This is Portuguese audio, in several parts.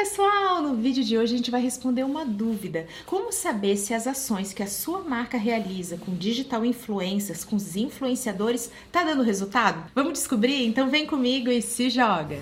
pessoal! No vídeo de hoje a gente vai responder uma dúvida. Como saber se as ações que a sua marca realiza com digital influencers, com os influenciadores, tá dando resultado? Vamos descobrir? Então vem comigo e se joga!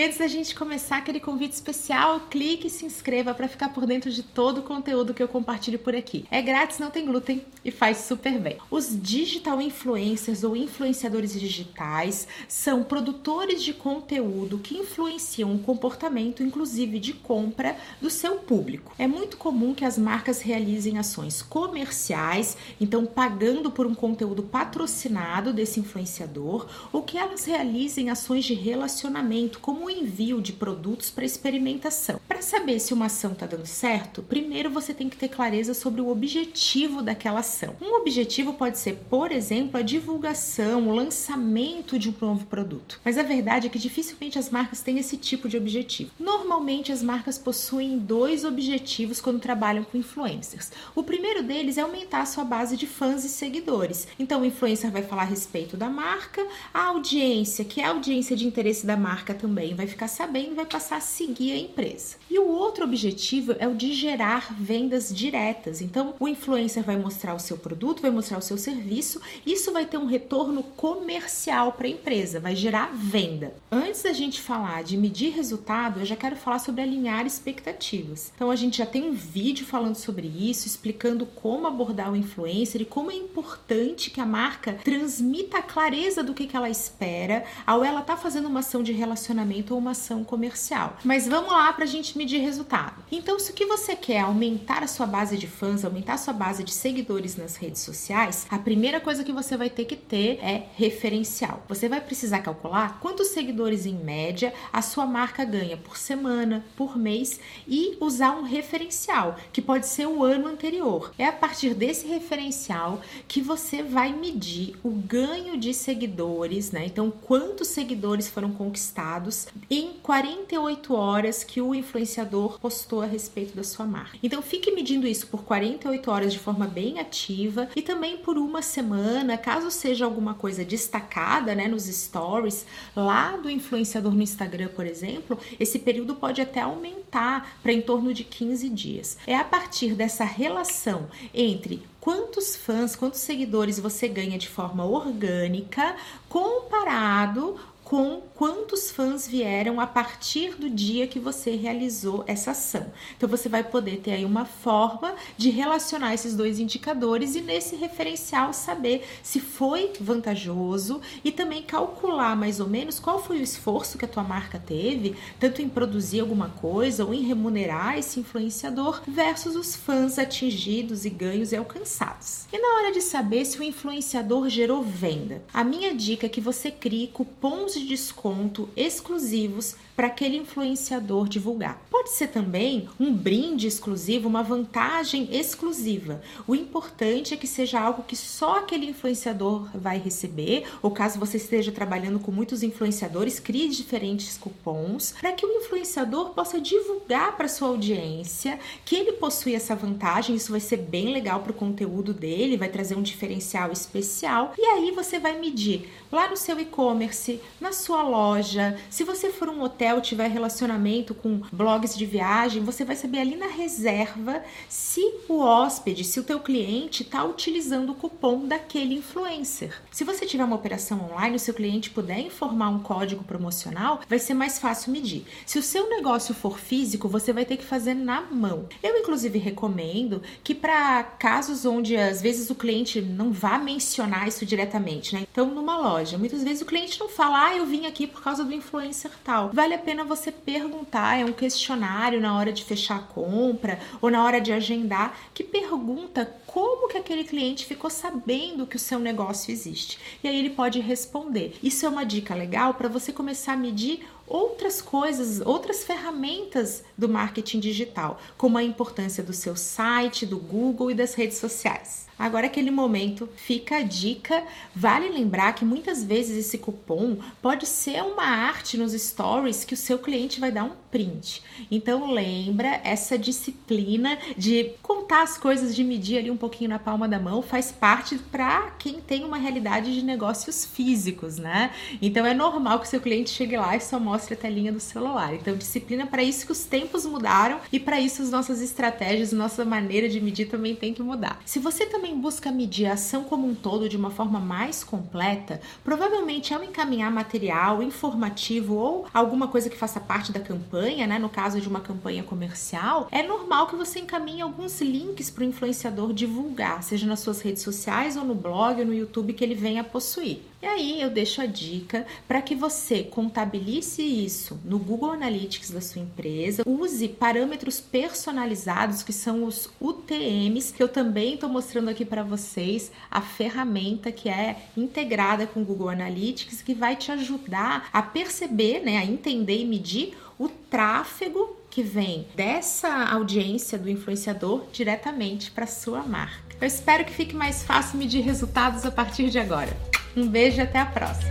E antes da gente começar aquele convite especial, clique e se inscreva para ficar por dentro de todo o conteúdo que eu compartilho por aqui. É grátis, não tem glúten e faz super bem. Os digital influencers ou influenciadores digitais são produtores de conteúdo que influenciam o comportamento, inclusive de compra, do seu público. É muito comum que as marcas realizem ações comerciais, então pagando por um conteúdo patrocinado desse influenciador, ou que elas realizem ações de relacionamento, como envio de produtos para experimentação. Para saber se uma ação está dando certo, primeiro você tem que ter clareza sobre o objetivo daquela ação. Um objetivo pode ser, por exemplo, a divulgação, o lançamento de um novo produto. Mas a verdade é que dificilmente as marcas têm esse tipo de objetivo. Normalmente as marcas possuem dois objetivos quando trabalham com influencers. O primeiro deles é aumentar a sua base de fãs e seguidores. Então o influencer vai falar a respeito da marca, a audiência, que é a audiência de interesse da marca também vai ficar sabendo vai passar a seguir a empresa. E o outro objetivo é o de gerar vendas diretas. Então, o influencer vai mostrar o seu produto, vai mostrar o seu serviço, isso vai ter um retorno comercial para a empresa, vai gerar venda. Antes da gente falar de medir resultado, eu já quero falar sobre alinhar expectativas. Então, a gente já tem um vídeo falando sobre isso, explicando como abordar o influencer e como é importante que a marca transmita a clareza do que, que ela espera ao ela estar tá fazendo uma ação de relacionamento ou uma ação comercial. Mas vamos lá para a gente medir resultado. Então, se o que você quer é aumentar a sua base de fãs, aumentar a sua base de seguidores nas redes sociais, a primeira coisa que você vai ter que ter é referencial. Você vai precisar calcular quantos seguidores em média a sua marca ganha por semana, por mês e usar um referencial, que pode ser o ano anterior. É a partir desse referencial que você vai medir o ganho de seguidores, né? Então, quantos seguidores foram conquistados em 48 horas que o influenciador postou a respeito da sua marca. Então fique medindo isso por 48 horas de forma bem ativa e também por uma semana, caso seja alguma coisa destacada, né, nos stories lá do influenciador no Instagram, por exemplo, esse período pode até aumentar para em torno de 15 dias. É a partir dessa relação entre quantos fãs, quantos seguidores você ganha de forma orgânica comparado com quantos fãs vieram a partir do dia que você realizou essa ação. Então você vai poder ter aí uma forma de relacionar esses dois indicadores e nesse referencial saber se foi vantajoso e também calcular mais ou menos qual foi o esforço que a tua marca teve, tanto em produzir alguma coisa ou em remunerar esse influenciador versus os fãs atingidos e ganhos e alcançados. E na hora de saber se o influenciador gerou venda, a minha dica é que você crie cupons de desconto exclusivos para aquele influenciador divulgar. Pode ser também um brinde exclusivo, uma vantagem exclusiva. O importante é que seja algo que só aquele influenciador vai receber, ou caso você esteja trabalhando com muitos influenciadores, crie diferentes cupons para que o influenciador possa divulgar para sua audiência que ele possui essa vantagem. Isso vai ser bem legal para o conteúdo dele, vai trazer um diferencial especial. E aí você vai medir lá no seu e-commerce, na sua loja, se você for um hotel hotel tiver relacionamento com blogs de viagem, você vai saber ali na reserva se o hóspede, se o teu cliente está utilizando o cupom daquele influencer. Se você tiver uma operação online, o seu cliente puder informar um código promocional, vai ser mais fácil medir. Se o seu negócio for físico, você vai ter que fazer na mão. Eu inclusive recomendo que para casos onde às vezes o cliente não vá mencionar isso diretamente, né? Então, numa loja, muitas vezes o cliente não fala: "Ah, eu vim aqui por causa do influencer tal". Vale a pena você perguntar, é um questionário na hora de fechar a compra ou na hora de agendar, que pergunta como que aquele cliente ficou sabendo que o seu negócio existe. E aí ele pode responder. Isso é uma dica legal para você começar a medir outras coisas, outras ferramentas do marketing digital, como a importância do seu site, do Google e das redes sociais. Agora, aquele momento, fica a dica. Vale lembrar que muitas vezes esse cupom pode ser uma arte nos stories que o seu cliente vai dar um print. Então, lembra essa disciplina de contar as coisas, de medir ali um pouquinho na palma da mão, faz parte para quem tem uma realidade de negócios físicos, né? Então, é normal que seu cliente chegue lá e só mostre a telinha do celular. Então, disciplina para isso que os tempos mudaram e para isso as nossas estratégias, nossa maneira de medir também tem que mudar. Se você também busca medir a ação como um todo de uma forma mais completa, provavelmente ao encaminhar material informativo ou alguma coisa que faça parte da campanha, né, no caso de uma campanha comercial, é normal que você encaminhe alguns links para o influenciador divulgar, seja nas suas redes sociais ou no blog ou no YouTube que ele venha possuir. E aí eu deixo a dica para que você contabilize isso no Google Analytics da sua empresa, use parâmetros personalizados que são os UTMs, que eu também estou mostrando aqui para vocês, a ferramenta que é integrada com o Google Analytics que vai te ajudar a perceber, né, a entender e medir o tráfego que vem dessa audiência do influenciador diretamente para sua marca. Eu espero que fique mais fácil medir resultados a partir de agora. Um beijo e até a próxima!